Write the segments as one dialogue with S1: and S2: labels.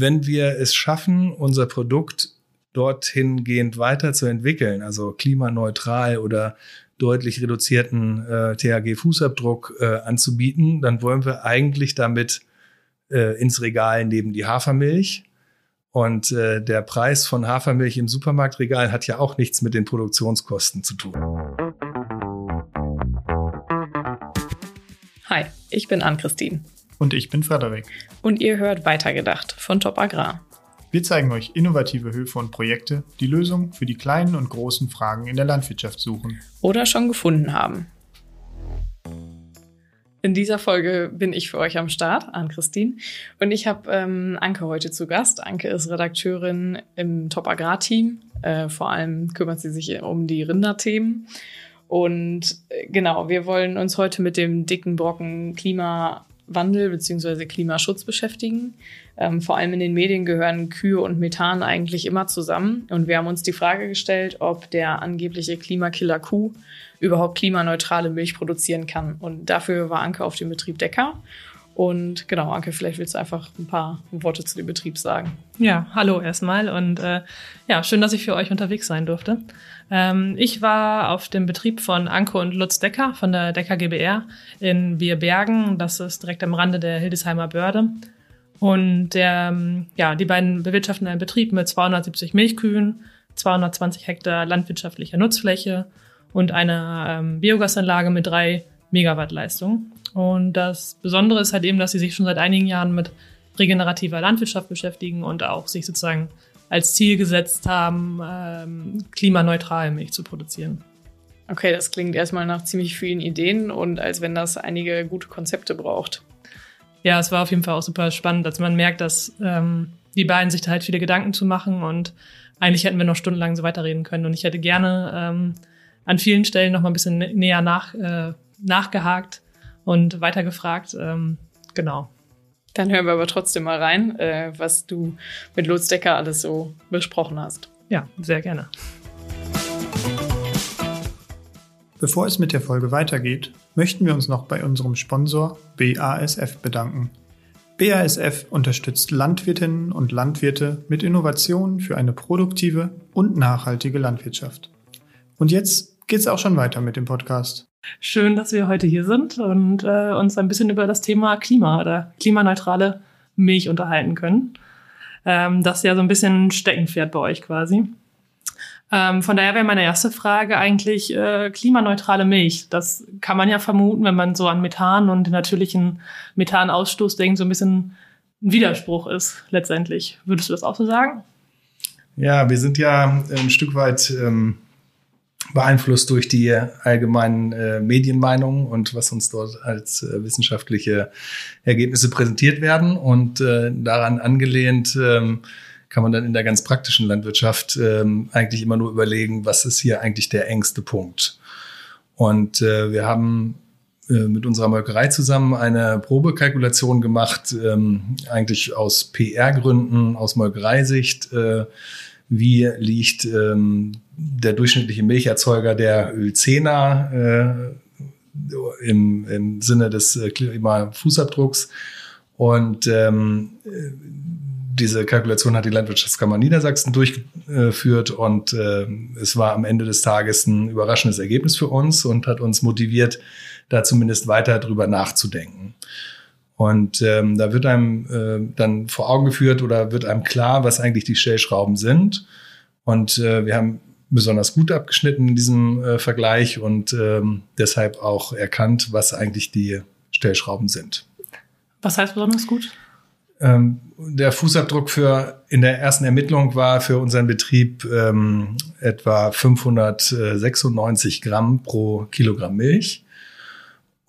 S1: wenn wir es schaffen, unser Produkt dorthin gehend weiterzuentwickeln, also klimaneutral oder deutlich reduzierten äh, THG-Fußabdruck äh, anzubieten, dann wollen wir eigentlich damit äh, ins Regal neben die Hafermilch. Und äh, der Preis von Hafermilch im Supermarktregal hat ja auch nichts mit den Produktionskosten zu tun.
S2: Hi, ich bin Ann-Christine.
S3: Und ich bin Frederik.
S2: Und ihr hört Weitergedacht von Top Agrar.
S3: Wir zeigen euch innovative Höfe und Projekte, die Lösungen für die kleinen und großen Fragen in der Landwirtschaft suchen.
S2: Oder schon gefunden haben. In dieser Folge bin ich für euch am Start, Ann-Christine. Und ich habe ähm, Anke heute zu Gast. Anke ist Redakteurin im Top Agrar-Team. Äh, vor allem kümmert sie sich um die Rinderthemen. Und äh, genau, wir wollen uns heute mit dem dicken Brocken Klima Klimawandel bzw. Klimaschutz beschäftigen. Ähm, vor allem in den Medien gehören Kühe und Methan eigentlich immer zusammen. Und wir haben uns die Frage gestellt, ob der angebliche Klimakiller Kuh überhaupt klimaneutrale Milch produzieren kann. Und dafür war Anke auf dem Betrieb Decker. Und genau, Anke, vielleicht willst du einfach ein paar Worte zu dem Betrieb sagen.
S4: Ja, hallo erstmal und äh, ja, schön, dass ich für euch unterwegs sein durfte. Ähm, ich war auf dem Betrieb von Anke und Lutz Decker von der Decker GBR in Bierbergen. Das ist direkt am Rande der Hildesheimer Börde. Und der, ähm, ja, die beiden bewirtschaften einen Betrieb mit 270 Milchkühen, 220 Hektar landwirtschaftlicher Nutzfläche und einer ähm, Biogasanlage mit drei Megawatt Leistung. Und das Besondere ist halt eben, dass sie sich schon seit einigen Jahren mit regenerativer Landwirtschaft beschäftigen und auch sich sozusagen als Ziel gesetzt haben, ähm, klimaneutral Milch zu produzieren.
S2: Okay, das klingt erstmal nach ziemlich vielen Ideen und als wenn das einige gute Konzepte braucht.
S4: Ja, es war auf jeden Fall auch super spannend, dass man merkt, dass ähm, die beiden sich da halt viele Gedanken zu machen und eigentlich hätten wir noch stundenlang so weiterreden können und ich hätte gerne ähm, an vielen Stellen noch mal ein bisschen näher nach, äh, nachgehakt und weitergefragt. Ähm, genau.
S2: Dann hören wir aber trotzdem mal rein, äh, was du mit Lutz Decker alles so besprochen hast.
S4: Ja, sehr gerne.
S3: Bevor es mit der Folge weitergeht, möchten wir uns noch bei unserem Sponsor BASF bedanken. BASF unterstützt Landwirtinnen und Landwirte mit Innovationen für eine produktive und nachhaltige Landwirtschaft. Und jetzt geht's auch schon weiter mit dem Podcast.
S4: Schön, dass wir heute hier sind und äh, uns ein bisschen über das Thema Klima oder klimaneutrale Milch unterhalten können. Ähm, das ist ja so ein bisschen Steckenpferd bei euch quasi. Ähm, von daher wäre meine erste Frage eigentlich äh, klimaneutrale Milch. Das kann man ja vermuten, wenn man so an Methan und den natürlichen Methanausstoß denkt, so ein bisschen ein Widerspruch ist letztendlich. Würdest du das auch so sagen?
S1: Ja, wir sind ja ein Stück weit ähm, beeinflusst durch die allgemeinen äh, Medienmeinungen und was uns dort als äh, wissenschaftliche Ergebnisse präsentiert werden. Und äh, daran angelehnt ähm, kann man dann in der ganz praktischen Landwirtschaft ähm, eigentlich immer nur überlegen, was ist hier eigentlich der engste Punkt. Und äh, wir haben äh, mit unserer Molkerei zusammen eine Probekalkulation gemacht, ähm, eigentlich aus PR-Gründen, aus Molkereisicht. Äh, wie liegt ähm, der durchschnittliche Milcherzeuger der Ölzehner äh, im, im Sinne des äh, Klimafußabdrucks. Und ähm, diese Kalkulation hat die Landwirtschaftskammer Niedersachsen durchgeführt und äh, es war am Ende des Tages ein überraschendes Ergebnis für uns und hat uns motiviert, da zumindest weiter drüber nachzudenken. Und ähm, da wird einem äh, dann vor Augen geführt oder wird einem klar, was eigentlich die Stellschrauben sind. Und äh, wir haben besonders gut abgeschnitten in diesem äh, Vergleich und ähm, deshalb auch erkannt, was eigentlich die Stellschrauben sind.
S4: Was heißt besonders gut?
S1: Ähm, der Fußabdruck für in der ersten Ermittlung war für unseren Betrieb ähm, etwa 596 Gramm pro Kilogramm Milch.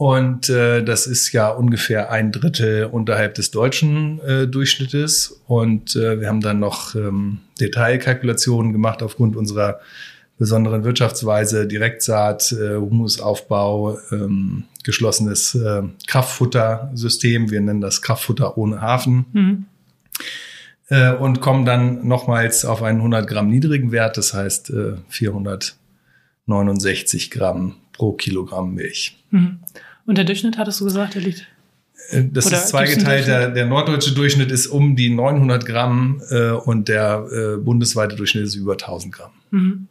S1: Und äh, das ist ja ungefähr ein Drittel unterhalb des deutschen äh, Durchschnittes. Und äh, wir haben dann noch ähm, Detailkalkulationen gemacht aufgrund unserer besonderen Wirtschaftsweise, Direktsaat, äh, Humusaufbau, ähm, geschlossenes äh, Kraftfuttersystem. Wir nennen das Kraftfutter ohne Hafen. Mhm. Äh, und kommen dann nochmals auf einen 100 Gramm niedrigen Wert, das heißt äh, 469 Gramm pro Kilogramm Milch.
S4: Mhm. Und der Durchschnitt, hattest du gesagt, der liegt?
S1: Äh, das
S4: Oder
S1: ist zweigeteilt. Der, der norddeutsche Durchschnitt ist um die 900 Gramm äh, und der äh, bundesweite Durchschnitt ist über 1000 Gramm.
S4: Mhm.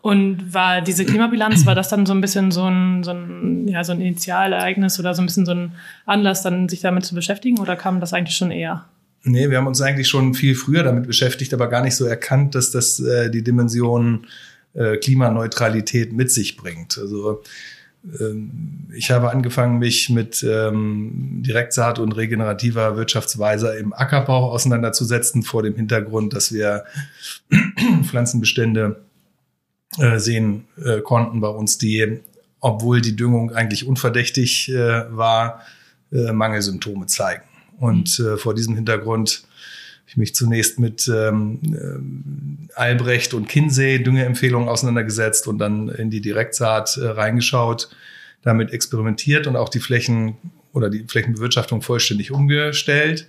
S4: Und war diese Klimabilanz, war das dann so ein bisschen so ein, so ein, ja, so ein Initialereignis oder so ein bisschen so ein Anlass, dann sich damit zu beschäftigen oder kam das eigentlich schon eher?
S1: Nee, wir haben uns eigentlich schon viel früher damit beschäftigt, aber gar nicht so erkannt, dass das äh, die Dimension äh, Klimaneutralität mit sich bringt. Also ich habe angefangen, mich mit ähm, Direktsaat und regenerativer Wirtschaftsweise im Ackerbau auseinanderzusetzen, vor dem Hintergrund, dass wir Pflanzenbestände äh, sehen äh, konnten bei uns, die, obwohl die Düngung eigentlich unverdächtig äh, war, äh, Mangelsymptome zeigen. Und äh, vor diesem Hintergrund ich mich zunächst mit ähm, äh, Albrecht und Kinsey Düngeempfehlungen auseinandergesetzt und dann in die Direktsaat äh, reingeschaut, damit experimentiert und auch die Flächen oder die Flächenbewirtschaftung vollständig umgestellt,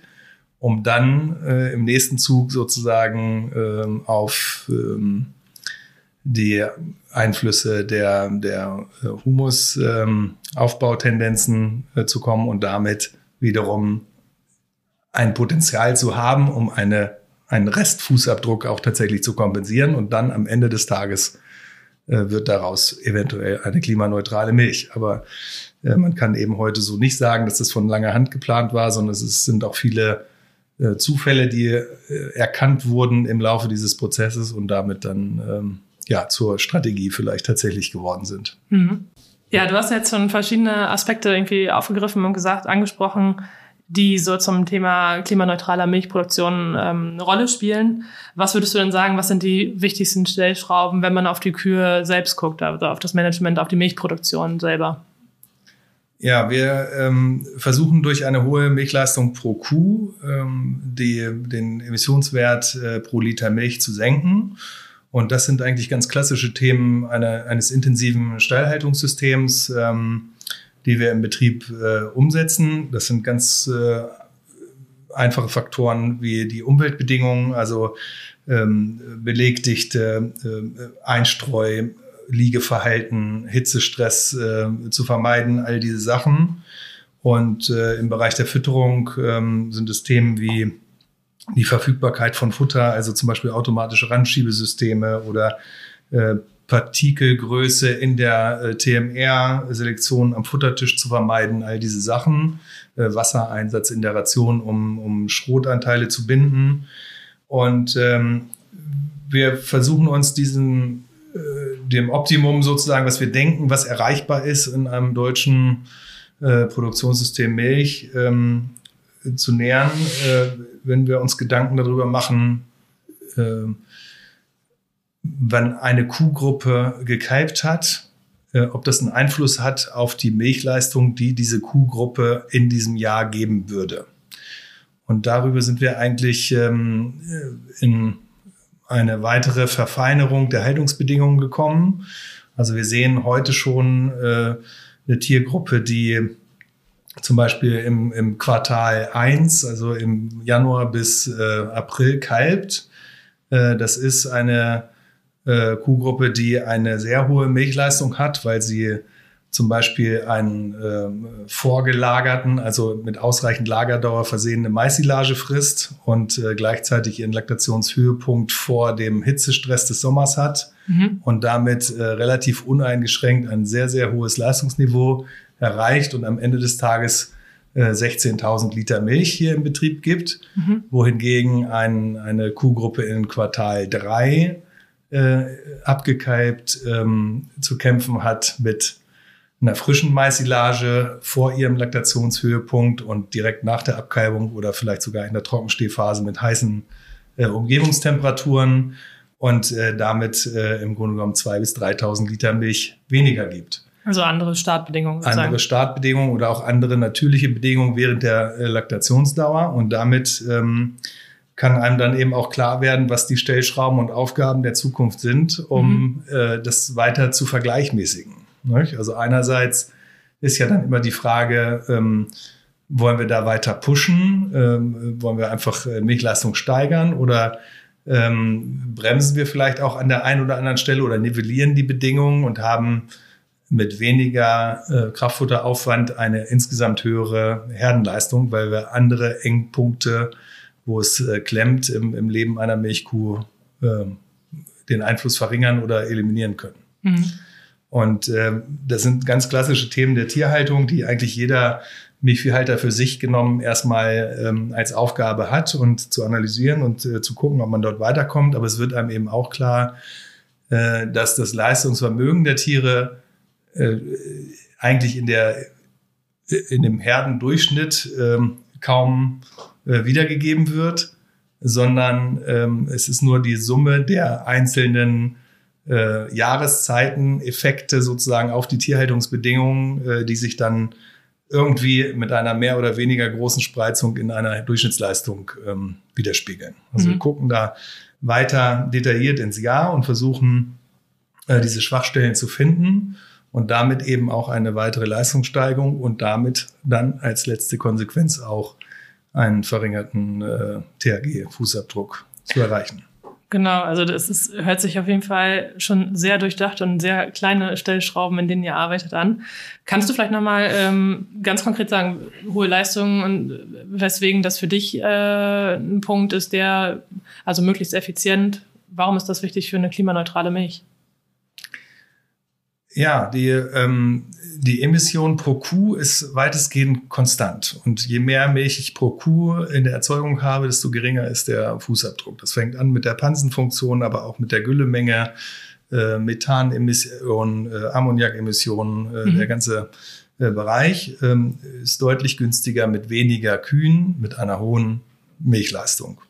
S1: um dann äh, im nächsten Zug sozusagen ähm, auf ähm, die Einflüsse der, der äh, Humusaufbautendenzen ähm, äh, zu kommen und damit wiederum ein Potenzial zu haben, um eine, einen Restfußabdruck auch tatsächlich zu kompensieren. Und dann am Ende des Tages äh, wird daraus eventuell eine klimaneutrale Milch. Aber äh, man kann eben heute so nicht sagen, dass das von langer Hand geplant war, sondern es ist, sind auch viele äh, Zufälle, die äh, erkannt wurden im Laufe dieses Prozesses und damit dann ähm, ja zur Strategie vielleicht tatsächlich geworden sind.
S4: Mhm. Ja, du hast jetzt schon verschiedene Aspekte irgendwie aufgegriffen und gesagt, angesprochen, die so zum Thema klimaneutraler Milchproduktion ähm, eine Rolle spielen. Was würdest du denn sagen, was sind die wichtigsten Stellschrauben, wenn man auf die Kühe selbst guckt, also auf das Management, auf die Milchproduktion selber?
S1: Ja, wir ähm, versuchen durch eine hohe Milchleistung pro Kuh ähm, die, den Emissionswert äh, pro Liter Milch zu senken. Und das sind eigentlich ganz klassische Themen einer, eines intensiven Stallhaltungssystems. Ähm, die wir im Betrieb äh, umsetzen. Das sind ganz äh, einfache Faktoren wie die Umweltbedingungen, also ähm, Belegdichte, äh, Einstreu, Liegeverhalten, Hitzestress äh, zu vermeiden, all diese Sachen. Und äh, im Bereich der Fütterung ähm, sind es Themen wie die Verfügbarkeit von Futter, also zum Beispiel automatische Randschiebesysteme oder äh, Partikelgröße in der äh, TMR-Selektion am Futtertisch zu vermeiden, all diese Sachen, äh, Wassereinsatz in der Ration, um, um Schrotanteile zu binden. Und ähm, wir versuchen uns diesen, äh, dem Optimum sozusagen, was wir denken, was erreichbar ist in einem deutschen äh, Produktionssystem Milch, ähm, zu nähern, äh, wenn wir uns Gedanken darüber machen, äh, wenn eine Kuhgruppe gekalbt hat, äh, ob das einen Einfluss hat auf die Milchleistung, die diese Kuhgruppe in diesem Jahr geben würde. Und darüber sind wir eigentlich ähm, in eine weitere Verfeinerung der Haltungsbedingungen gekommen. Also wir sehen heute schon äh, eine Tiergruppe, die zum Beispiel im, im Quartal eins, also im Januar bis äh, April kalbt. Äh, das ist eine äh, Kuhgruppe, die eine sehr hohe Milchleistung hat, weil sie zum Beispiel einen äh, vorgelagerten, also mit ausreichend Lagerdauer versehene Maisilage frisst und äh, gleichzeitig ihren Laktationshöhepunkt vor dem Hitzestress des Sommers hat mhm. und damit äh, relativ uneingeschränkt ein sehr, sehr hohes Leistungsniveau erreicht und am Ende des Tages 16.000 äh, Liter Milch hier im Betrieb gibt, mhm. wohingegen ein, eine Kuhgruppe in Quartal 3 äh, abgekalbt ähm, zu kämpfen hat mit einer frischen Maisilage vor ihrem Laktationshöhepunkt und direkt nach der Abkalbung oder vielleicht sogar in der Trockenstehphase mit heißen äh, Umgebungstemperaturen und äh, damit äh, im Grunde genommen zwei bis 3.000 Liter Milch weniger gibt.
S4: Also andere Startbedingungen.
S1: Sozusagen. Andere Startbedingungen oder auch andere natürliche Bedingungen während der äh, Laktationsdauer und damit ähm, kann einem dann eben auch klar werden, was die Stellschrauben und Aufgaben der Zukunft sind, um mhm. äh, das weiter zu vergleichmäßigen. Nicht? Also einerseits ist ja dann immer die Frage, ähm, wollen wir da weiter pushen? Ähm, wollen wir einfach äh, Milchleistung steigern oder ähm, bremsen wir vielleicht auch an der einen oder anderen Stelle oder nivellieren die Bedingungen und haben mit weniger äh, Kraftfutteraufwand eine insgesamt höhere Herdenleistung, weil wir andere Engpunkte, wo es äh, klemmt im, im Leben einer Milchkuh, äh, den Einfluss verringern oder eliminieren können. Mhm. Und äh, das sind ganz klassische Themen der Tierhaltung, die eigentlich jeder Milchviehhalter für sich genommen erstmal ähm, als Aufgabe hat und zu analysieren und äh, zu gucken, ob man dort weiterkommt. Aber es wird einem eben auch klar, äh, dass das Leistungsvermögen der Tiere äh, eigentlich in der in dem Herdendurchschnitt ähm, kaum äh, wiedergegeben wird, sondern ähm, es ist nur die Summe der einzelnen äh, Jahreszeiten, Effekte sozusagen auf die Tierhaltungsbedingungen, äh, die sich dann irgendwie mit einer mehr oder weniger großen Spreizung in einer Durchschnittsleistung ähm, widerspiegeln. Also mhm. wir gucken da weiter detailliert ins Jahr und versuchen, äh, diese Schwachstellen zu finden und damit eben auch eine weitere Leistungssteigerung und damit dann als letzte Konsequenz auch einen verringerten äh, THG-Fußabdruck zu erreichen.
S4: Genau, also das ist, hört sich auf jeden Fall schon sehr durchdacht und sehr kleine Stellschrauben, in denen ihr arbeitet an. Kannst du vielleicht nochmal ähm, ganz konkret sagen, hohe Leistungen und weswegen das für dich äh, ein Punkt ist, der also möglichst effizient, warum ist das wichtig für eine klimaneutrale Milch?
S1: Ja, die, ähm, die Emission pro Kuh ist weitestgehend konstant. Und je mehr Milch ich pro Kuh in der Erzeugung habe, desto geringer ist der Fußabdruck. Das fängt an mit der Pansenfunktion, aber auch mit der Güllemenge, äh, Methanemissionen, äh, Ammoniakemissionen, äh, mhm. der ganze äh, Bereich ähm, ist deutlich günstiger mit weniger Kühen, mit einer hohen Milchleistung.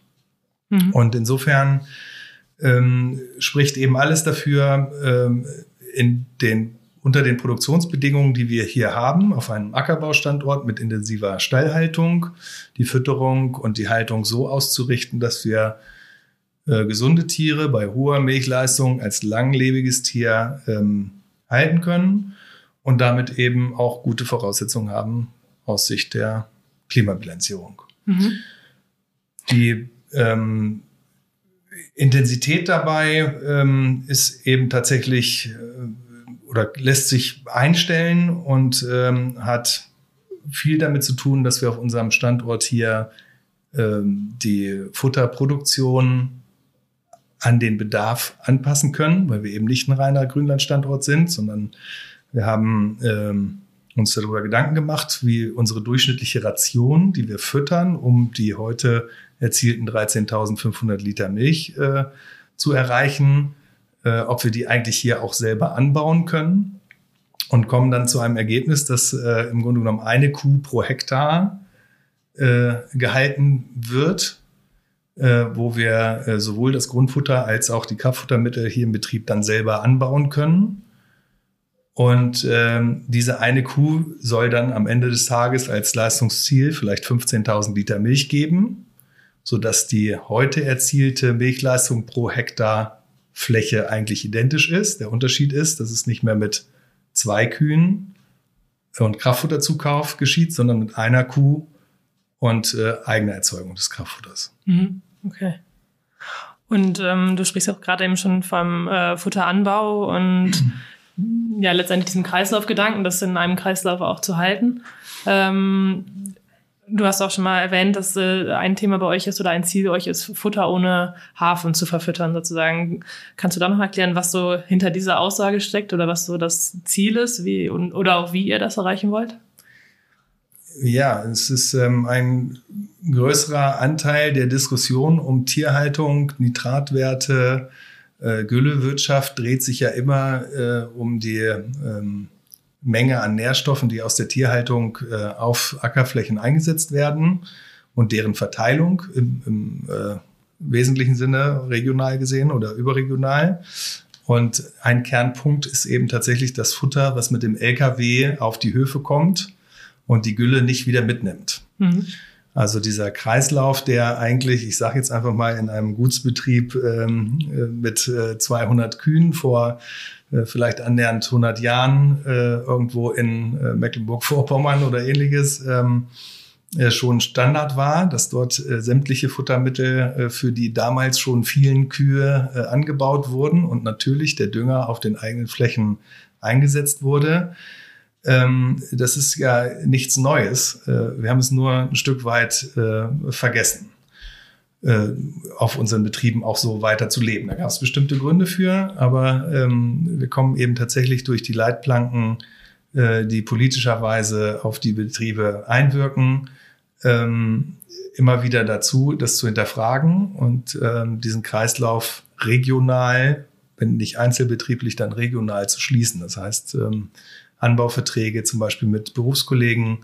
S1: Mhm. Und insofern ähm, spricht eben alles dafür, ähm, in den, unter den Produktionsbedingungen, die wir hier haben, auf einem Ackerbaustandort mit intensiver Stallhaltung, die Fütterung und die Haltung so auszurichten, dass wir äh, gesunde Tiere bei hoher Milchleistung als langlebiges Tier ähm, halten können und damit eben auch gute Voraussetzungen haben aus Sicht der Klimabilanzierung. Mhm. Die ähm, Intensität dabei ähm, ist eben tatsächlich äh, oder lässt sich einstellen und ähm, hat viel damit zu tun, dass wir auf unserem Standort hier ähm, die Futterproduktion an den Bedarf anpassen können, weil wir eben nicht ein reiner Grünlandstandort sind, sondern wir haben ähm, uns darüber Gedanken gemacht, wie unsere durchschnittliche Ration, die wir füttern, um die heute erzielten 13.500 Liter Milch äh, zu erreichen, äh, ob wir die eigentlich hier auch selber anbauen können und kommen dann zu einem Ergebnis, dass äh, im Grunde genommen eine Kuh pro Hektar äh, gehalten wird, äh, wo wir äh, sowohl das Grundfutter als auch die Kraftfuttermittel hier im Betrieb dann selber anbauen können. Und ähm, diese eine Kuh soll dann am Ende des Tages als Leistungsziel vielleicht 15.000 Liter Milch geben, sodass die heute erzielte Milchleistung pro Hektar Fläche eigentlich identisch ist. Der Unterschied ist, dass es nicht mehr mit zwei Kühen und Kraftfutterzukauf geschieht, sondern mit einer Kuh und äh, eigener Erzeugung des Kraftfutters.
S4: Mhm. Okay. Und ähm, du sprichst auch gerade eben schon vom äh, Futteranbau und ja, letztendlich diesem Kreislaufgedanken, das in einem Kreislauf auch zu halten. Ähm, du hast auch schon mal erwähnt, dass äh, ein Thema bei euch ist oder ein Ziel bei euch ist, Futter ohne Hafen zu verfüttern sozusagen. Kannst du da noch erklären, was so hinter dieser Aussage steckt oder was so das Ziel ist, wie und, oder auch wie ihr das erreichen wollt?
S1: Ja, es ist ähm, ein größerer Anteil der Diskussion um Tierhaltung, Nitratwerte, äh, Güllewirtschaft dreht sich ja immer äh, um die ähm, Menge an Nährstoffen, die aus der Tierhaltung äh, auf Ackerflächen eingesetzt werden und deren Verteilung im, im äh, wesentlichen Sinne regional gesehen oder überregional. Und ein Kernpunkt ist eben tatsächlich das Futter, was mit dem LKW auf die Höfe kommt und die Gülle nicht wieder mitnimmt. Mhm. Also dieser Kreislauf, der eigentlich, ich sage jetzt einfach mal, in einem Gutsbetrieb ähm, äh, mit äh, 200 Kühen vor äh, vielleicht annähernd 100 Jahren äh, irgendwo in äh, Mecklenburg-Vorpommern oder ähnliches ähm, äh, schon Standard war, dass dort sämtliche Futtermittel für die damals schon vielen Kühe angebaut wurden und natürlich der Dünger auf den eigenen Flächen eingesetzt wurde. Ähm, das ist ja nichts Neues. Äh, wir haben es nur ein Stück weit äh, vergessen, äh, auf unseren Betrieben auch so weiter zu leben. Da gab es bestimmte Gründe für, aber ähm, wir kommen eben tatsächlich durch die Leitplanken, äh, die politischerweise auf die Betriebe einwirken, ähm, immer wieder dazu, das zu hinterfragen und ähm, diesen Kreislauf regional, wenn nicht einzelbetrieblich, dann regional zu schließen. Das heißt, ähm, Anbauverträge zum Beispiel mit Berufskollegen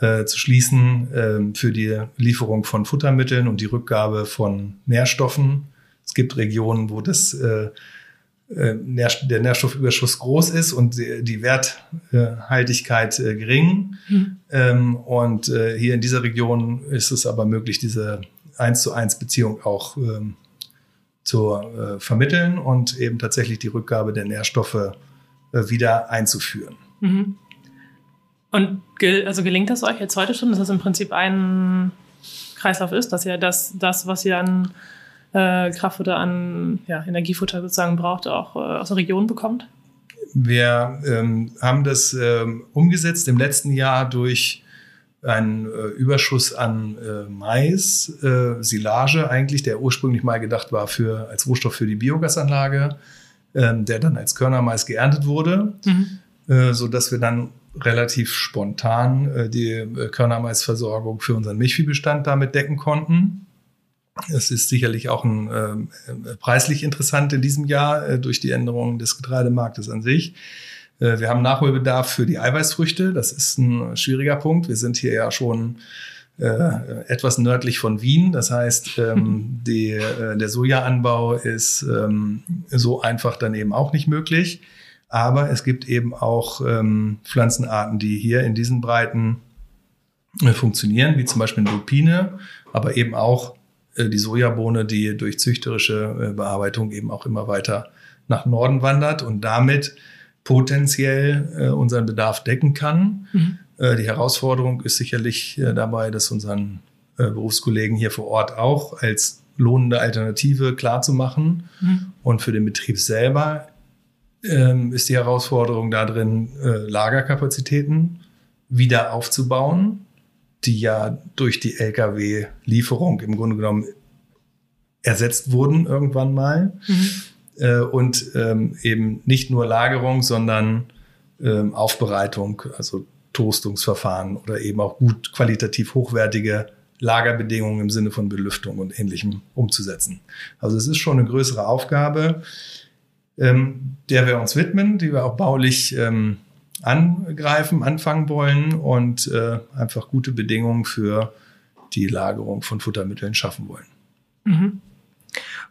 S1: äh, zu schließen äh, für die Lieferung von Futtermitteln und die Rückgabe von Nährstoffen. Es gibt Regionen, wo das äh, äh der Nährstoffüberschuss groß ist und die Werthaltigkeit äh, gering. Mhm. Ähm, und äh, hier in dieser Region ist es aber möglich, diese eins zu eins Beziehung auch ähm, zu vermitteln und eben tatsächlich die Rückgabe der Nährstoffe äh, wieder einzuführen. Mhm.
S4: Und gel also gelingt das euch jetzt heute schon, dass das im Prinzip ein Kreislauf ist, dass ihr das, das was ihr an äh, Kraftfutter, an ja, Energiefutter sozusagen braucht, auch äh, aus der Region bekommt?
S1: Wir ähm, haben das ähm, umgesetzt im letzten Jahr durch einen äh, Überschuss an äh, Mais, äh, Silage eigentlich, der ursprünglich mal gedacht war für, als Rohstoff für die Biogasanlage ähm, der dann als Körnermais geerntet wurde, mhm. äh, so dass wir dann relativ spontan äh, die äh, Körnermaisversorgung für unseren Milchviehbestand damit decken konnten. Es ist sicherlich auch ein, äh, preislich interessant in diesem Jahr äh, durch die Änderungen des Getreidemarktes an sich. Äh, wir haben Nachholbedarf für die Eiweißfrüchte. Das ist ein schwieriger Punkt. Wir sind hier ja schon äh, etwas nördlich von Wien. Das heißt, ähm, die, äh, der Sojaanbau ist ähm, so einfach dann eben auch nicht möglich. Aber es gibt eben auch ähm, Pflanzenarten, die hier in diesen Breiten äh, funktionieren, wie zum Beispiel Lupine, aber eben auch äh, die Sojabohne, die durch züchterische äh, Bearbeitung eben auch immer weiter nach Norden wandert und damit potenziell äh, unseren Bedarf decken kann. Mhm. Äh, die Herausforderung ist sicherlich äh, dabei, dass unseren äh, Berufskollegen hier vor Ort auch als lohnende Alternative klarzumachen. Mhm. Und für den Betrieb selber ähm, ist die Herausforderung darin, Lagerkapazitäten wieder aufzubauen, die ja durch die Lkw-Lieferung im Grunde genommen ersetzt wurden irgendwann mal. Mhm. und ähm, eben nicht nur Lagerung, sondern ähm, Aufbereitung, also Toastungsverfahren oder eben auch gut qualitativ hochwertige Lagerbedingungen im Sinne von Belüftung und ähnlichem umzusetzen. Also es ist schon eine größere Aufgabe, ähm, der wir uns widmen, die wir auch baulich ähm, angreifen, anfangen wollen und äh, einfach gute Bedingungen für die Lagerung von Futtermitteln schaffen wollen.
S4: Mhm.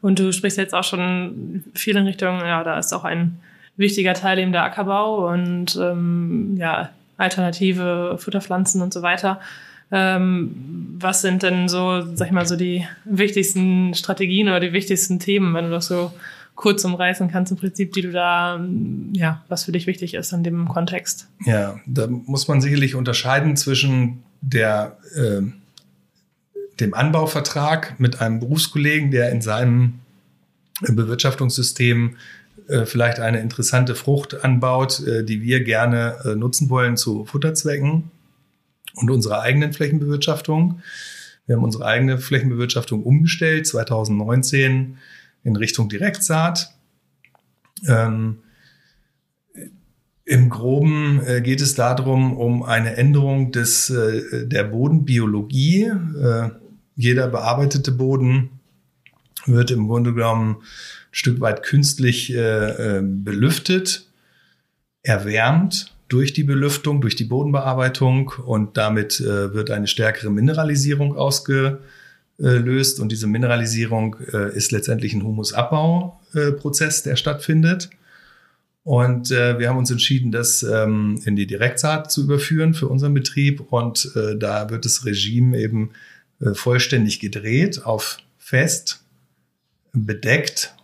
S4: Und du sprichst jetzt auch schon viel in Richtung, ja, da ist auch ein wichtiger Teil eben der Ackerbau und ähm, ja, alternative Futterpflanzen und so weiter. Ähm, was sind denn so, sag ich mal, so die wichtigsten Strategien oder die wichtigsten Themen, wenn du das so kurz umreißen kannst, im Prinzip, die du da, ja, was für dich wichtig ist in dem Kontext?
S1: Ja, da muss man sicherlich unterscheiden zwischen der, äh, dem Anbauvertrag mit einem Berufskollegen, der in seinem Bewirtschaftungssystem äh, vielleicht eine interessante Frucht anbaut, äh, die wir gerne äh, nutzen wollen zu Futterzwecken und unserer eigenen Flächenbewirtschaftung. Wir haben unsere eigene Flächenbewirtschaftung umgestellt 2019 in Richtung Direktsaat. Ähm, Im Groben äh, geht es darum, um eine Änderung des, äh, der Bodenbiologie. Jeder bearbeitete Boden wird im Grunde genommen Stück weit künstlich äh, äh, belüftet, erwärmt durch die Belüftung, durch die Bodenbearbeitung und damit äh, wird eine stärkere Mineralisierung ausgelöst und diese Mineralisierung äh, ist letztendlich ein Humusabbauprozess, der stattfindet. Und äh, wir haben uns entschieden, das ähm, in die Direktsaat zu überführen für unseren Betrieb. Und äh, da wird das Regime eben äh, vollständig gedreht auf fest, bedeckt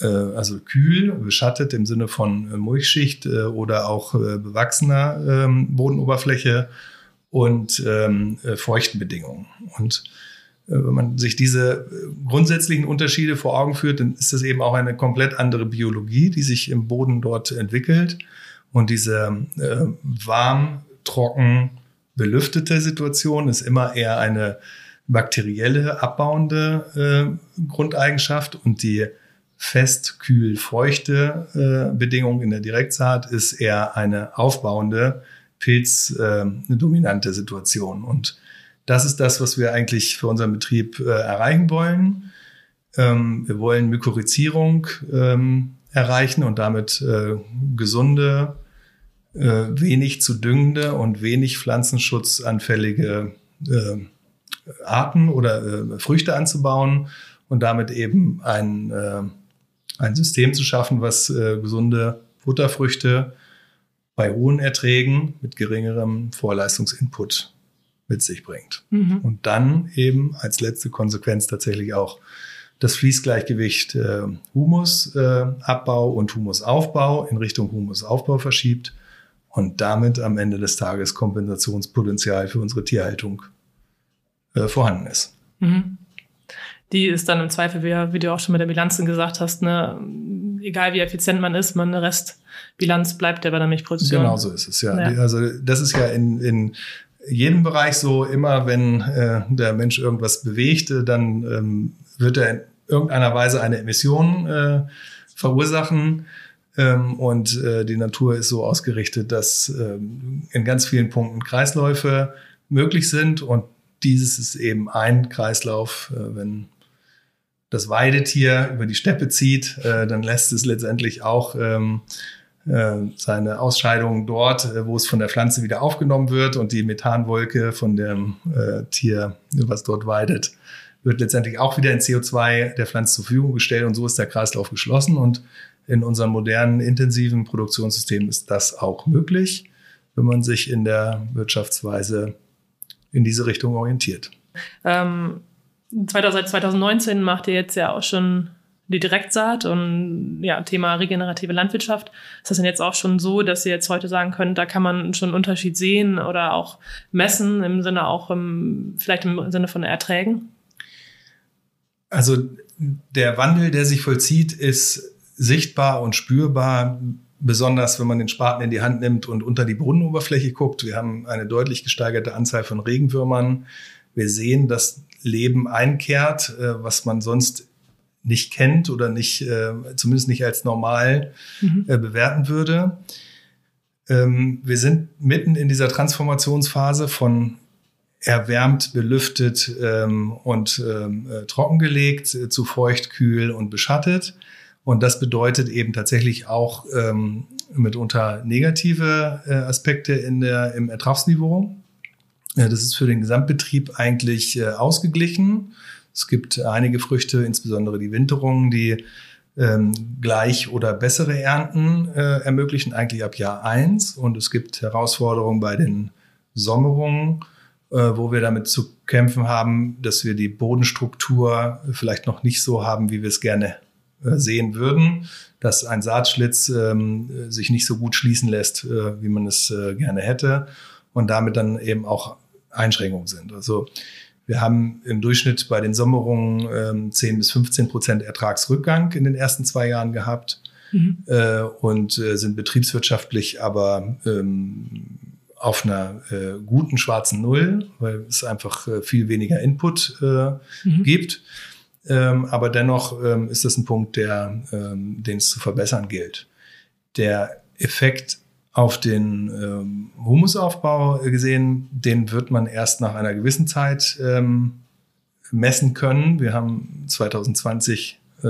S1: äh, also kühl, beschattet im Sinne von äh, Mulchschicht äh, oder auch bewachsener ähm, Bodenoberfläche und ähm, feuchten Bedingungen. Und wenn man sich diese grundsätzlichen Unterschiede vor Augen führt, dann ist das eben auch eine komplett andere Biologie, die sich im Boden dort entwickelt. Und diese äh, warm, trocken, belüftete Situation ist immer eher eine bakterielle, abbauende äh, Grundeigenschaft und die fest, kühl, feuchte äh, Bedingung in der Direktsaat ist eher eine aufbauende, pilzdominante äh, Situation. Und das ist das, was wir eigentlich für unseren Betrieb äh, erreichen wollen. Ähm, wir wollen Mykorrhizierung ähm, erreichen und damit äh, gesunde, äh, wenig zu düngende und wenig pflanzenschutzanfällige äh, Arten oder äh, Früchte anzubauen und damit eben ein, äh, ein System zu schaffen, was äh, gesunde Futterfrüchte bei hohen Erträgen mit geringerem Vorleistungsinput mit sich bringt. Mhm. Und dann eben als letzte Konsequenz tatsächlich auch das Fließgleichgewicht äh, Humusabbau äh, und Humusaufbau in Richtung Humusaufbau verschiebt und damit am Ende des Tages Kompensationspotenzial für unsere Tierhaltung äh, vorhanden ist. Mhm.
S4: Die ist dann im Zweifel, wie, wie, du auch schon mit der Bilanzen gesagt hast, ne, egal wie effizient man ist, man eine Restbilanz bleibt ja bei der Milchproduktion.
S1: Genau so ist es, ja. ja. Also das ist ja in, in jedem Bereich so, immer wenn äh, der Mensch irgendwas bewegt, äh, dann ähm, wird er in irgendeiner Weise eine Emission äh, verursachen. Ähm, und äh, die Natur ist so ausgerichtet, dass ähm, in ganz vielen Punkten Kreisläufe möglich sind. Und dieses ist eben ein Kreislauf. Äh, wenn das Weidetier über die Steppe zieht, äh, dann lässt es letztendlich auch ähm, äh, seine Ausscheidungen dort, wo es von der Pflanze wieder aufgenommen wird und die Methanwolke von dem Tier, was dort weidet, wird letztendlich auch wieder in CO2 der Pflanze zur Verfügung gestellt und so ist der Kreislauf geschlossen und in unserem modernen, intensiven Produktionssystem ist das auch möglich, wenn man sich in der Wirtschaftsweise in diese Richtung orientiert.
S4: Ähm, seit 2019 macht ihr jetzt ja auch schon die Direktsaat und ja, Thema regenerative Landwirtschaft. Ist das denn jetzt auch schon so, dass ihr jetzt heute sagen könnt, da kann man schon einen Unterschied sehen oder auch messen im Sinne auch im, vielleicht im Sinne von Erträgen?
S1: Also der Wandel, der sich vollzieht, ist sichtbar und spürbar, besonders wenn man den Spaten in die Hand nimmt und unter die Bodenoberfläche guckt. Wir haben eine deutlich gesteigerte Anzahl von Regenwürmern. Wir sehen, dass Leben einkehrt, äh, was man sonst nicht kennt oder nicht, äh, zumindest nicht als normal mhm. Äh, bewerten würde. Ähm, wir sind mitten in dieser Transformationsphase von erwärmt, belüftet ähm, und ähm, trockengelegt zu feucht, kühl und beschattet. Und das bedeutet eben tatsächlich auch ähm, mitunter negative äh, Aspekte in der, im Ertragsniveau. Äh, das ist für den Gesamtbetrieb eigentlich äh, ausgeglichen. Es gibt einige Früchte, insbesondere die Winterungen, die ähm, gleich oder bessere Ernten äh, ermöglichen, eigentlich ab Jahr eins. Und es gibt Herausforderungen bei den Sommerungen, äh, wo wir damit zu kämpfen haben, dass wir die Bodenstruktur vielleicht noch nicht so haben, wie wir es gerne sehen würden, dass ein Saatschlitz ähm, sich nicht so gut schließen lässt, äh, wie man es äh, gerne hätte und damit dann eben auch Einschränkungen sind. Also wir haben im Durchschnitt bei den Sommerungen ähm, 10 bis 15 Prozent Ertragsrückgang in den ersten zwei Jahren gehabt mhm. äh, und äh, sind betriebswirtschaftlich aber ähm, auf einer äh, guten schwarzen Null, weil es einfach äh, viel weniger Input äh, mhm. gibt. Ähm, aber dennoch ähm, ist das ein Punkt, der, ähm, den es zu verbessern gilt. Der Effekt auf den ähm, Humusaufbau gesehen, den wird man erst nach einer gewissen Zeit ähm, messen können. Wir haben 2020 äh,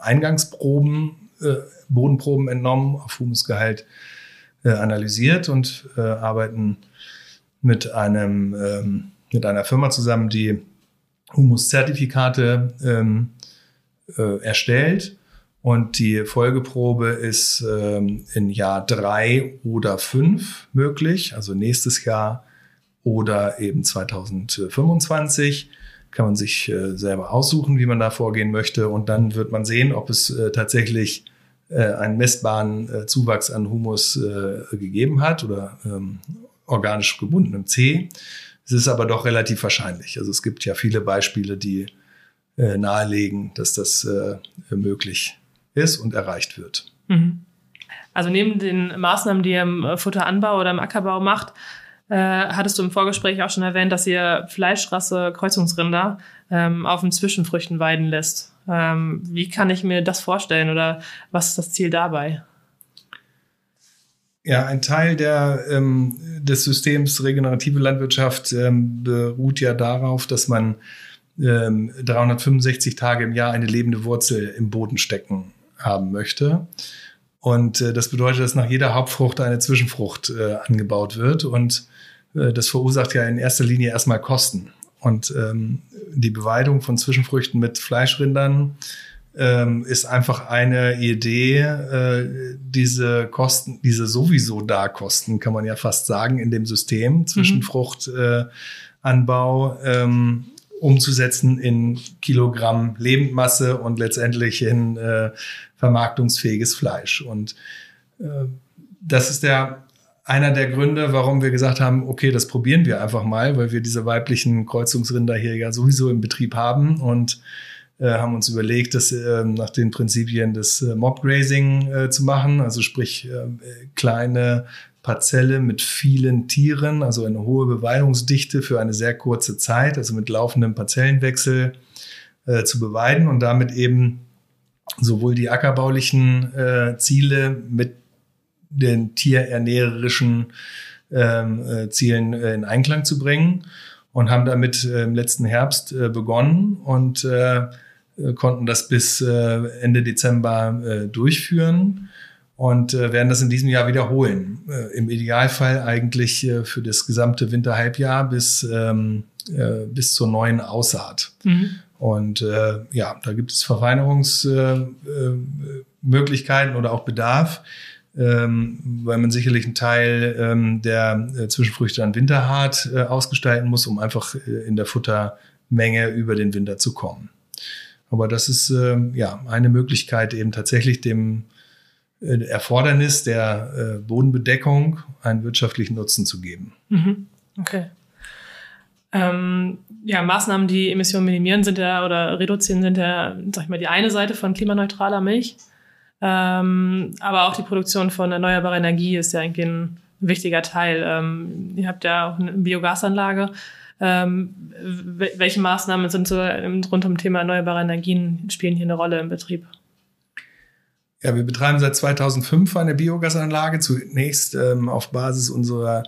S1: Eingangsproben, äh, Bodenproben entnommen, auf Humusgehalt äh, analysiert und äh, arbeiten mit einem ähm, mit einer Firma zusammen, die Humuszertifikate ähm, äh, erstellt. Und die Folgeprobe ist ähm, in Jahr drei oder fünf möglich, also nächstes Jahr oder eben 2025 kann man sich äh, selber aussuchen, wie man da vorgehen möchte. Und dann wird man sehen, ob es äh, tatsächlich äh, einen messbaren äh, Zuwachs an Humus äh, gegeben hat oder ähm, organisch gebundenem C. Es ist aber doch relativ wahrscheinlich. Also es gibt ja viele Beispiele, die äh, nahelegen, dass das äh, möglich ist und erreicht wird.
S4: Mhm. Also neben den Maßnahmen, die ihr im Futteranbau oder im Ackerbau macht, äh, hattest du im Vorgespräch auch schon erwähnt, dass ihr Fleischrasse Kreuzungsrinder ähm, auf den Zwischenfrüchten weiden lässt. Ähm, wie kann ich mir das vorstellen oder was ist das Ziel dabei?
S1: Ja, ein Teil der, ähm, des Systems regenerative Landwirtschaft ähm, beruht ja darauf, dass man ähm, 365 Tage im Jahr eine lebende Wurzel im Boden stecken haben möchte. Und äh, das bedeutet, dass nach jeder Hauptfrucht eine Zwischenfrucht äh, angebaut wird. Und äh, das verursacht ja in erster Linie erstmal Kosten. Und ähm, die Beweidung von Zwischenfrüchten mit Fleischrindern ähm, ist einfach eine Idee, äh, diese Kosten, diese sowieso da Kosten, kann man ja fast sagen, in dem System Zwischenfruchtanbau äh, ähm, umzusetzen in Kilogramm Lebendmasse und letztendlich in äh, vermarktungsfähiges Fleisch. Und äh, das ist der einer der Gründe, warum wir gesagt haben, okay, das probieren wir einfach mal, weil wir diese weiblichen Kreuzungsrinder hier ja sowieso im Betrieb haben und äh, haben uns überlegt, das äh, nach den Prinzipien des äh, Mobgrazing äh, zu machen, also sprich äh, kleine Parzelle mit vielen Tieren, also eine hohe Beweidungsdichte für eine sehr kurze Zeit, also mit laufendem Parzellenwechsel äh, zu beweiden und damit eben sowohl die ackerbaulichen Ziele mit den tierernährerischen ähm, äh, Zielen in Einklang zu bringen und haben damit im letzten Herbst begonnen und konnten das bis äh, Ende Dezember äh, durchführen und äh, werden das in diesem Jahr wiederholen. Äh, Im Idealfall eigentlich äh, für das gesamte Winterhalbjahr bis, ähm, äh, bis zur neuen Aussaat. Mhm. Und äh, ja, da gibt es Verfeinerungsmöglichkeiten äh, äh, oder auch Bedarf ähm, weil man sicherlich einen Teil ähm, der äh, Zwischenfrüchte an winterhart äh, ausgestalten muss, um einfach äh, in der Futtermenge über den Winter zu kommen. Aber das ist äh, ja eine Möglichkeit, eben tatsächlich dem äh, Erfordernis der äh, Bodenbedeckung einen wirtschaftlichen Nutzen zu geben.
S4: Mhm. Okay. Ähm, ja, Maßnahmen, die Emissionen minimieren sind ja oder reduzieren, sind ja, sag ich mal, die eine Seite von klimaneutraler Milch. Ähm, aber auch die Produktion von erneuerbarer Energie ist ja irgendwie ein wichtiger Teil. Ähm, ihr habt ja auch eine Biogasanlage. Ähm, welche Maßnahmen sind so rund um Thema erneuerbare Energien spielen hier eine Rolle im Betrieb?
S1: Ja, wir betreiben seit 2005 eine Biogasanlage, zunächst ähm, auf Basis unserer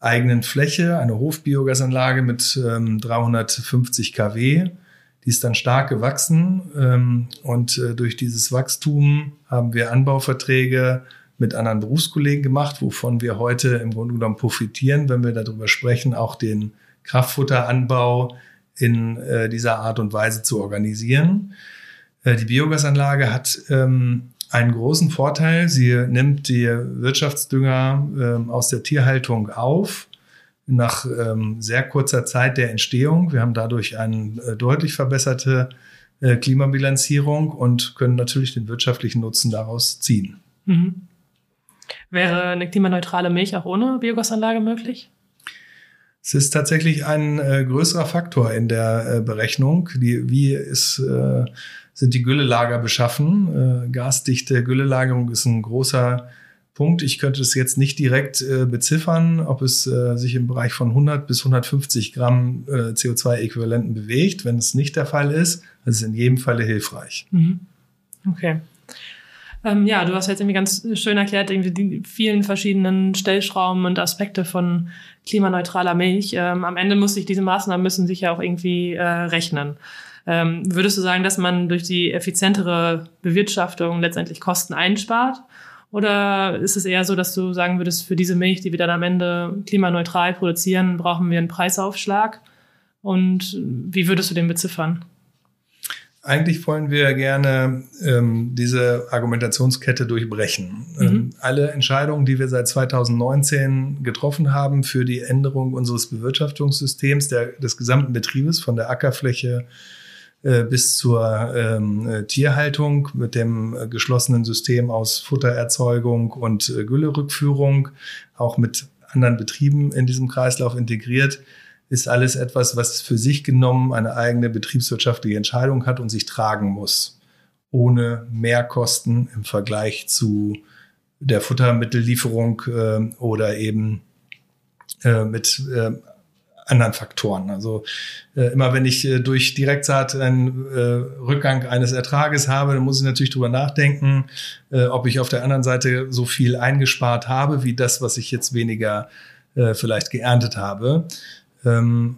S1: eigenen Fläche, eine Hofbiogasanlage mit ähm, 350 kW. Die ist dann stark gewachsen ähm, und äh, durch dieses Wachstum haben wir Anbauverträge mit anderen Berufskollegen gemacht, wovon wir heute im Grunde genommen profitieren, wenn wir darüber sprechen, auch den Kraftfutteranbau in äh, dieser Art und Weise zu organisieren. Äh, die Biogasanlage hat ähm, einen großen Vorteil. Sie nimmt die Wirtschaftsdünger ähm, aus der Tierhaltung auf nach ähm, sehr kurzer Zeit der Entstehung. Wir haben dadurch eine äh, deutlich verbesserte äh, Klimabilanzierung und können natürlich den wirtschaftlichen Nutzen daraus ziehen. Mhm.
S4: Wäre eine klimaneutrale Milch auch ohne Biogasanlage möglich?
S1: Es ist tatsächlich ein äh, größerer Faktor in der äh, Berechnung. Die, wie ist, äh, sind die Güllelager beschaffen? Äh, gasdichte Güllelagerung ist ein großer Punkt. Ich könnte es jetzt nicht direkt äh, beziffern, ob es äh, sich im Bereich von 100 bis 150 Gramm äh, CO2-Äquivalenten bewegt. Wenn es nicht der Fall ist, ist es in jedem Falle hilfreich.
S4: Mhm. Okay. Ähm, ja, du hast jetzt irgendwie ganz schön erklärt, irgendwie die vielen verschiedenen Stellschrauben und Aspekte von klimaneutraler Milch. Ähm, am Ende muss sich diese Maßnahmen müssen sich ja auch irgendwie äh, rechnen. Ähm, würdest du sagen, dass man durch die effizientere Bewirtschaftung letztendlich Kosten einspart? Oder ist es eher so, dass du sagen würdest, für diese Milch, die wir dann am Ende klimaneutral produzieren, brauchen wir einen Preisaufschlag? Und wie würdest du den beziffern?
S1: Eigentlich wollen wir gerne ähm, diese Argumentationskette durchbrechen. Mhm. Ähm, alle Entscheidungen, die wir seit 2019 getroffen haben für die Änderung unseres Bewirtschaftungssystems, der, des gesamten Betriebes von der Ackerfläche äh, bis zur ähm, äh, Tierhaltung mit dem äh, geschlossenen System aus Futtererzeugung und äh, Güllerückführung, auch mit anderen Betrieben in diesem Kreislauf integriert, ist alles etwas, was für sich genommen eine eigene betriebswirtschaftliche Entscheidung hat und sich tragen muss, ohne Mehrkosten im Vergleich zu der Futtermittellieferung äh, oder eben äh, mit äh, anderen Faktoren. Also äh, immer wenn ich äh, durch Direktsaat einen äh, Rückgang eines Ertrages habe, dann muss ich natürlich drüber nachdenken, äh, ob ich auf der anderen Seite so viel eingespart habe, wie das, was ich jetzt weniger äh, vielleicht geerntet habe. Ähm,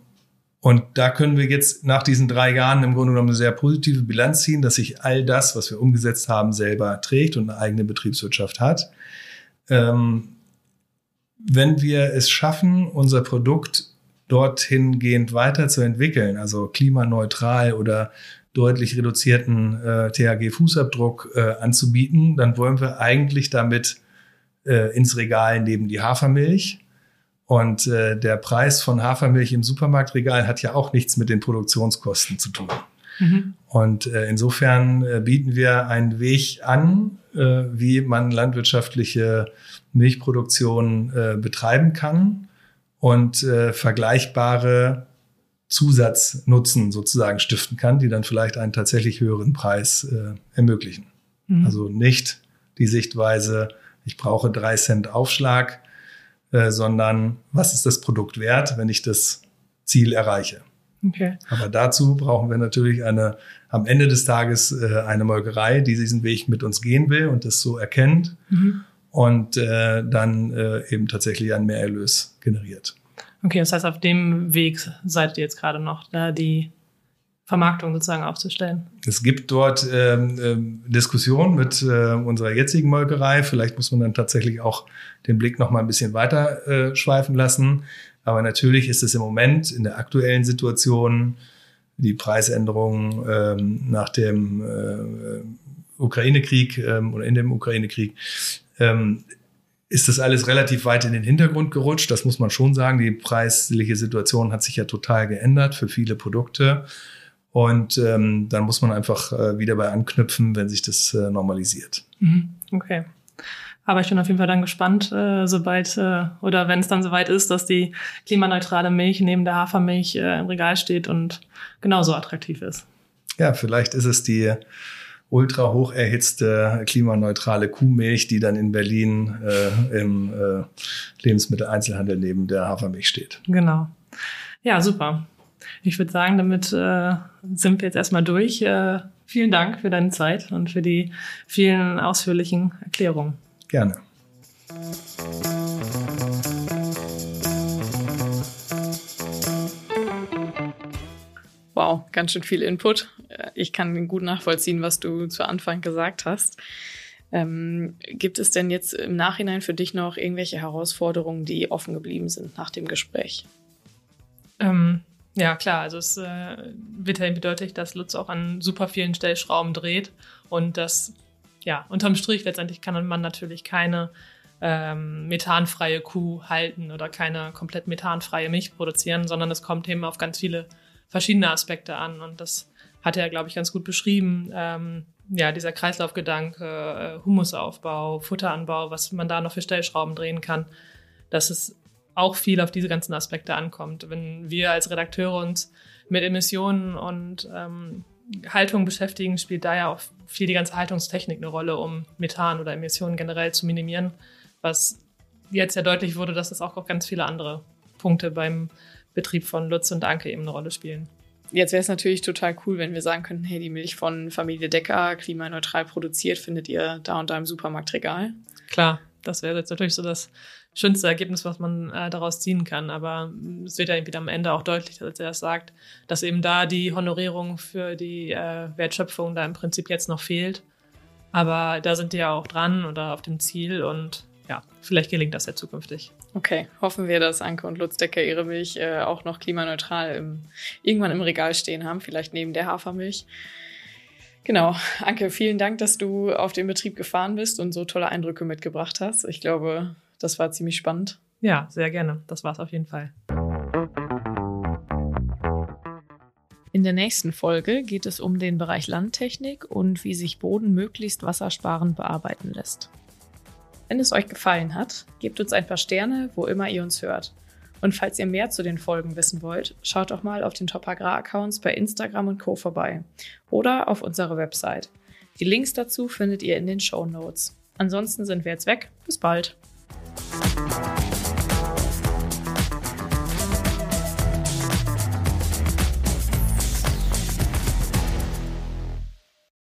S1: und da können wir jetzt nach diesen drei Jahren im Grunde genommen eine sehr positive Bilanz ziehen, dass sich all das, was wir umgesetzt haben, selber trägt und eine eigene Betriebswirtschaft hat. Ähm, wenn wir es schaffen, unser Produkt dorthin gehend weiterzuentwickeln, also klimaneutral oder deutlich reduzierten äh, THG-Fußabdruck äh, anzubieten, dann wollen wir eigentlich damit äh, ins Regal neben die Hafermilch. Und äh, der Preis von Hafermilch im Supermarktregal hat ja auch nichts mit den Produktionskosten zu tun. Mhm. Und äh, insofern äh, bieten wir einen Weg an, äh, wie man landwirtschaftliche Milchproduktion äh, betreiben kann und äh, vergleichbare Zusatznutzen sozusagen stiften kann, die dann vielleicht einen tatsächlich höheren Preis äh, ermöglichen. Mhm. Also nicht die Sichtweise, ich brauche drei Cent Aufschlag, äh, sondern was ist das Produkt wert, wenn ich das Ziel erreiche. Okay. Aber dazu brauchen wir natürlich eine, am Ende des Tages äh, eine Molkerei, die diesen Weg mit uns gehen will und das so erkennt mhm. und äh, dann äh, eben tatsächlich einen Mehrerlös generiert.
S4: Okay, das heißt, auf dem Weg seid ihr jetzt gerade noch, da die Vermarktung sozusagen aufzustellen.
S1: Es gibt dort ähm, ähm, Diskussionen mit äh, unserer jetzigen Molkerei. Vielleicht muss man dann tatsächlich auch den Blick noch mal ein bisschen weiter äh, schweifen lassen. Aber natürlich ist es im Moment in der aktuellen Situation die Preisänderung ähm, nach dem äh, Ukraine-Krieg ähm, oder in dem Ukraine-Krieg ähm, ist das alles relativ weit in den Hintergrund gerutscht. Das muss man schon sagen. Die preisliche Situation hat sich ja total geändert für viele Produkte. Und ähm, dann muss man einfach äh, wieder bei anknüpfen, wenn sich das äh, normalisiert.
S4: Mhm. Okay. Aber ich bin auf jeden Fall dann gespannt, äh, sobald äh, oder wenn es dann soweit ist, dass die klimaneutrale Milch neben der Hafermilch äh, im Regal steht und genauso attraktiv ist.
S1: Ja, vielleicht ist es die ultra hoch erhitzte klimaneutrale Kuhmilch, die dann in Berlin äh, im äh, Lebensmitteleinzelhandel neben der Hafermilch steht.
S4: Genau. Ja, super. Ich würde sagen, damit äh, sind wir jetzt erstmal durch. Äh, vielen Dank für deine Zeit und für die vielen ausführlichen Erklärungen.
S1: Gerne.
S2: Wow, ganz schön viel Input. Ich kann gut nachvollziehen, was du zu Anfang gesagt hast. Ähm, gibt es denn jetzt im Nachhinein für dich noch irgendwelche Herausforderungen, die offen geblieben sind nach dem Gespräch?
S4: Ähm, ja, klar. Also es äh, wird ja eindeutig, dass Lutz auch an super vielen Stellschrauben dreht und das ja, unterm Strich letztendlich kann man natürlich keine ähm, methanfreie Kuh halten oder keine komplett methanfreie Milch produzieren, sondern es kommt eben auf ganz viele verschiedene Aspekte an. Und das hat er, glaube ich, ganz gut beschrieben. Ähm, ja, dieser Kreislaufgedanke, äh, Humusaufbau, Futteranbau, was man da noch für Stellschrauben drehen kann, dass es auch viel auf diese ganzen Aspekte ankommt. Wenn wir als Redakteure uns mit Emissionen und ähm, Haltung beschäftigen, spielt da ja auch viel die ganze Haltungstechnik eine Rolle, um Methan oder Emissionen generell zu minimieren, was jetzt ja deutlich wurde, dass es auch ganz viele andere Punkte beim Betrieb von Lutz und Anke eben eine Rolle spielen.
S2: Jetzt wäre es natürlich total cool, wenn wir sagen könnten, hey, die Milch von Familie Decker, klimaneutral produziert, findet ihr da und da im Supermarktregal.
S4: Klar, das wäre jetzt natürlich so das schönste Ergebnis, was man äh, daraus ziehen kann. Aber es wird ja wieder am Ende auch deutlich, als er das sagt, dass eben da die Honorierung für die äh, Wertschöpfung da im Prinzip jetzt noch fehlt. Aber da sind die ja auch dran oder auf dem Ziel und ja, vielleicht gelingt das ja zukünftig.
S2: Okay, hoffen wir, dass Anke und Lutz Decker ihre Milch äh, auch noch klimaneutral im, irgendwann im Regal stehen haben, vielleicht neben der Hafermilch. Genau, Anke, vielen Dank, dass du auf den Betrieb gefahren bist und so tolle Eindrücke mitgebracht hast. Ich glaube, das war ziemlich spannend.
S4: Ja, sehr gerne. Das war es auf jeden Fall.
S2: In der nächsten Folge geht es um den Bereich Landtechnik und wie sich Boden möglichst wassersparend bearbeiten lässt. Wenn es euch gefallen hat, gebt uns ein paar Sterne, wo immer ihr uns hört. Und falls ihr mehr zu den Folgen wissen wollt, schaut doch mal auf den Top Agrar Accounts bei Instagram und Co vorbei oder auf unserer Website. Die Links dazu findet ihr in den Show Notes. Ansonsten sind wir jetzt weg. Bis bald. Bye.